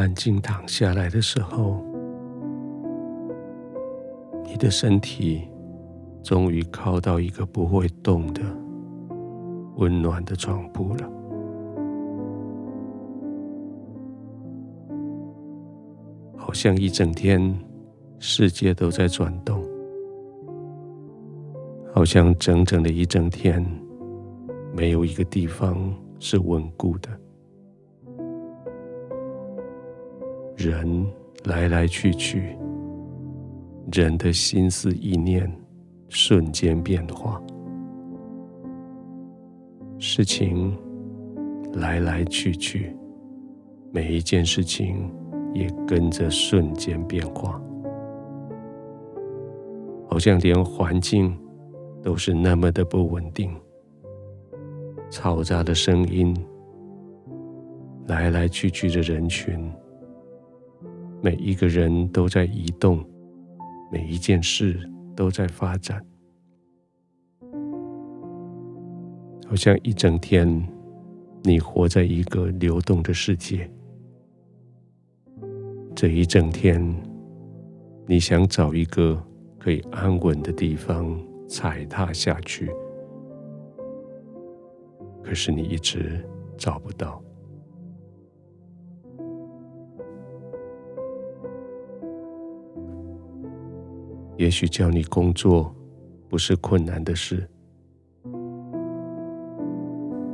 安静躺下来的时候，你的身体终于靠到一个不会动的温暖的床铺了，好像一整天世界都在转动，好像整整的一整天没有一个地方是稳固的。人来来去去，人的心思意念瞬间变化，事情来来去去，每一件事情也跟着瞬间变化，好像连环境都是那么的不稳定，嘈杂的声音，来来去去的人群。每一个人都在移动，每一件事都在发展，好像一整天你活在一个流动的世界。这一整天，你想找一个可以安稳的地方踩踏下去，可是你一直找不到。也许叫你工作不是困难的事，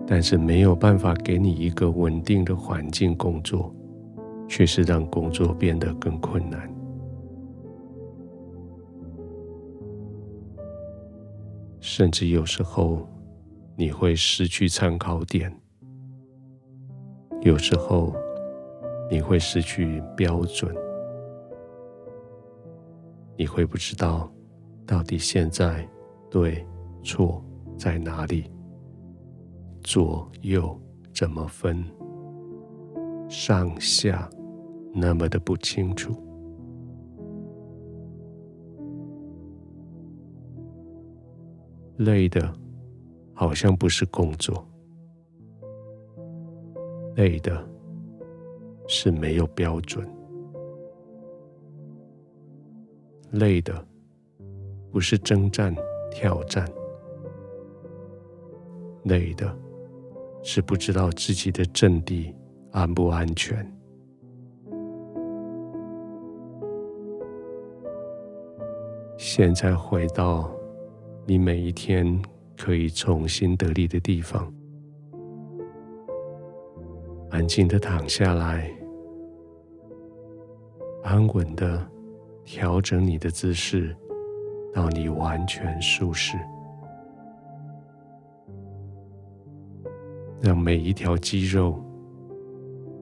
但是没有办法给你一个稳定的环境工作，却是让工作变得更困难。甚至有时候你会失去参考点，有时候你会失去标准。你会不知道，到底现在对错在哪里，左右怎么分，上下那么的不清楚。累的，好像不是工作，累的是没有标准。累的不是征战挑战，累的是不知道自己的阵地安不安全。现在回到你每一天可以重新得力的地方，安静的躺下来，安稳的。调整你的姿势，到你完全舒适，让每一条肌肉、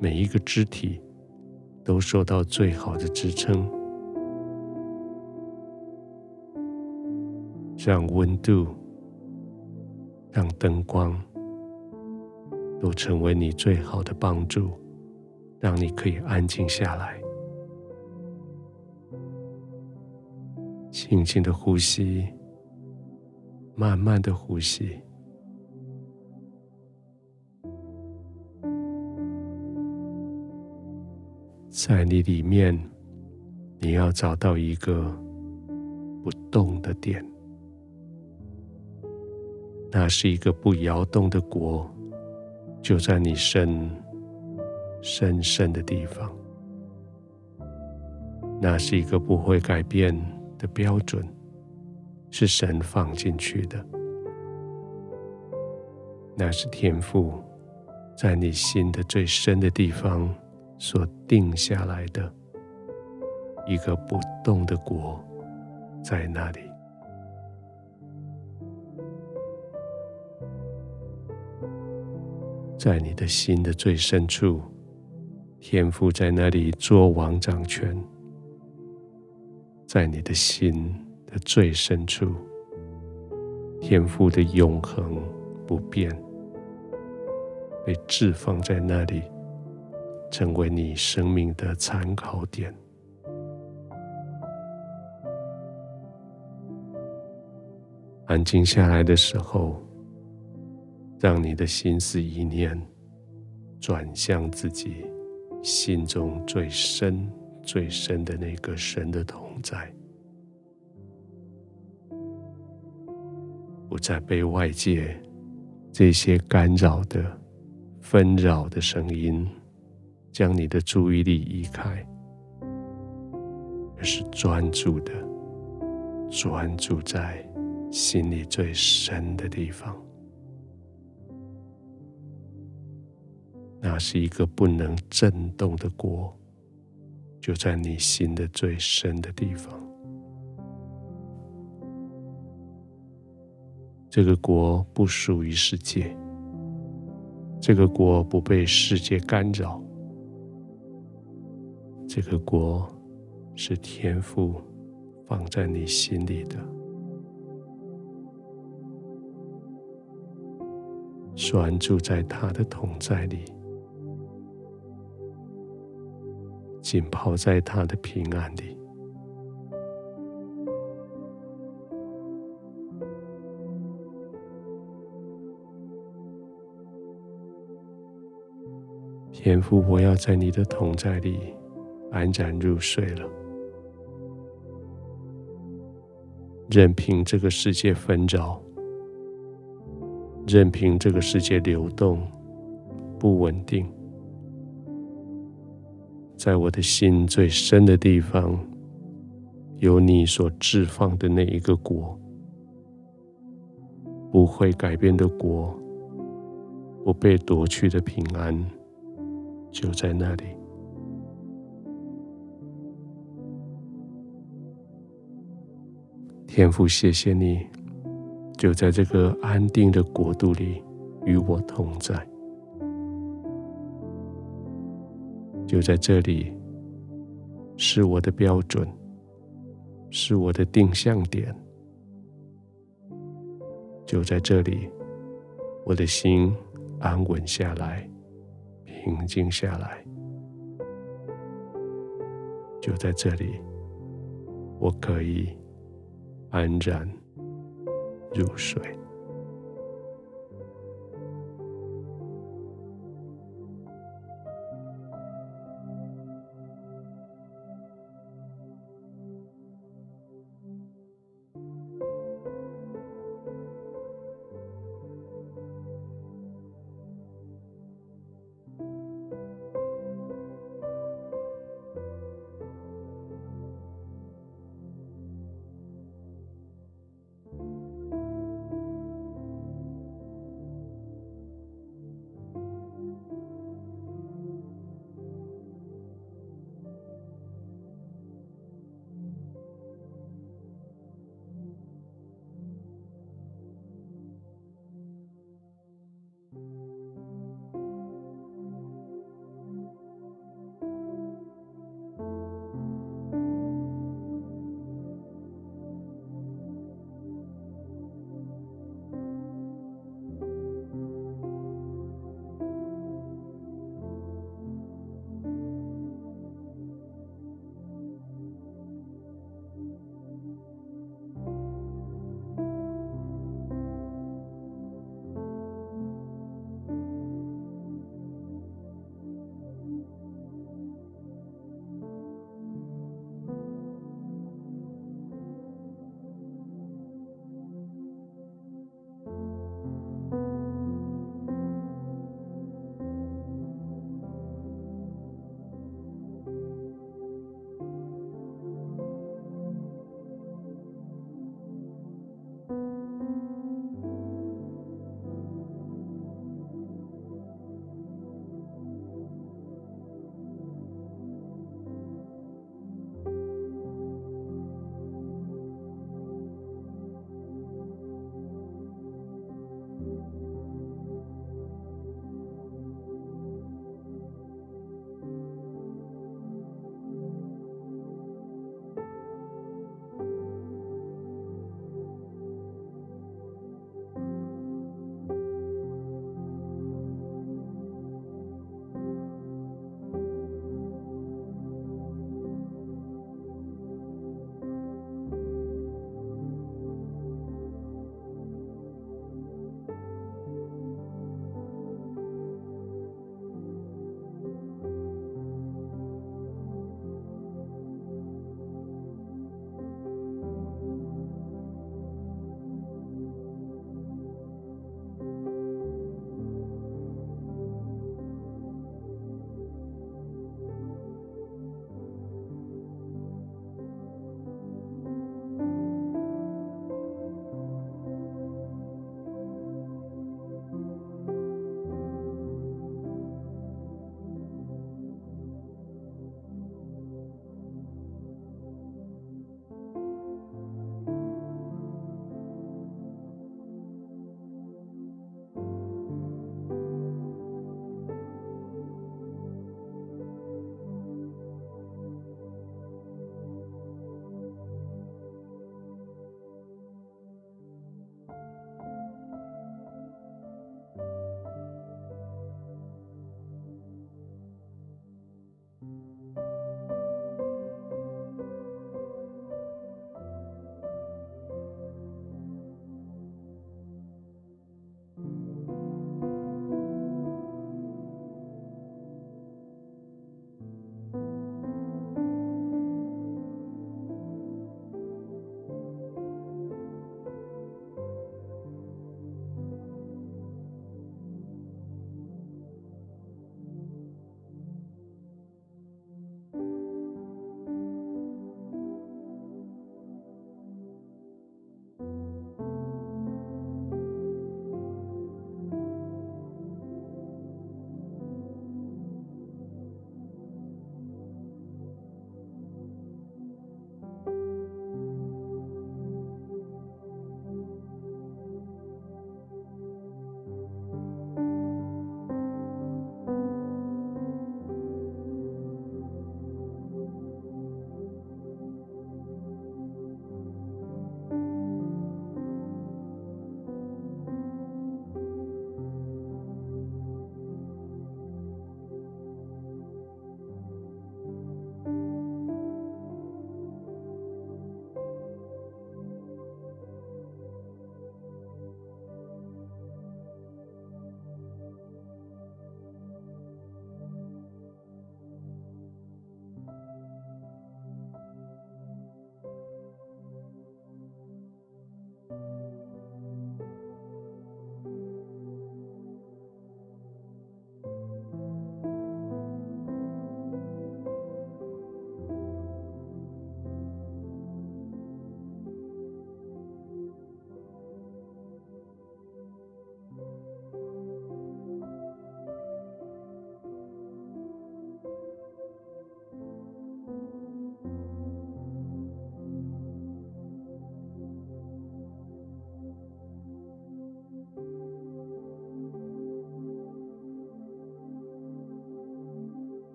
每一个肢体都受到最好的支撑，让温度、让灯光都成为你最好的帮助，让你可以安静下来。轻轻的呼吸，慢慢的呼吸，在你里面，你要找到一个不动的点，那是一个不摇动的国，就在你深深深的地方，那是一个不会改变。的标准是神放进去的，那是天父在你心的最深的地方所定下来的一个不动的国，在那里，在你的心的最深处，天父在那里作王掌权。在你的心的最深处，天父的永恒不变，被置放在那里，成为你生命的参考点。安静下来的时候，让你的心思意念转向自己心中最深、最深的那个神的同在，不再被外界这些干扰的、纷扰的声音将你的注意力移开，而是专注的、专注在心里最深的地方。那是一个不能震动的国，就在你心的最深的地方。这个国不属于世界，这个国不被世界干扰，这个国是天赋放在你心里的，拴住在他的同在里。浸泡在他的平安里，天父，我要在你的同在里安然入睡了。任凭这个世界纷扰，任凭这个世界流动不稳定。在我的心最深的地方，有你所置放的那一个国，不会改变的国，不被夺去的平安，就在那里。天父，谢谢你，就在这个安定的国度里与我同在。就在这里，是我的标准，是我的定向点。就在这里，我的心安稳下来，平静下来。就在这里，我可以安然入睡。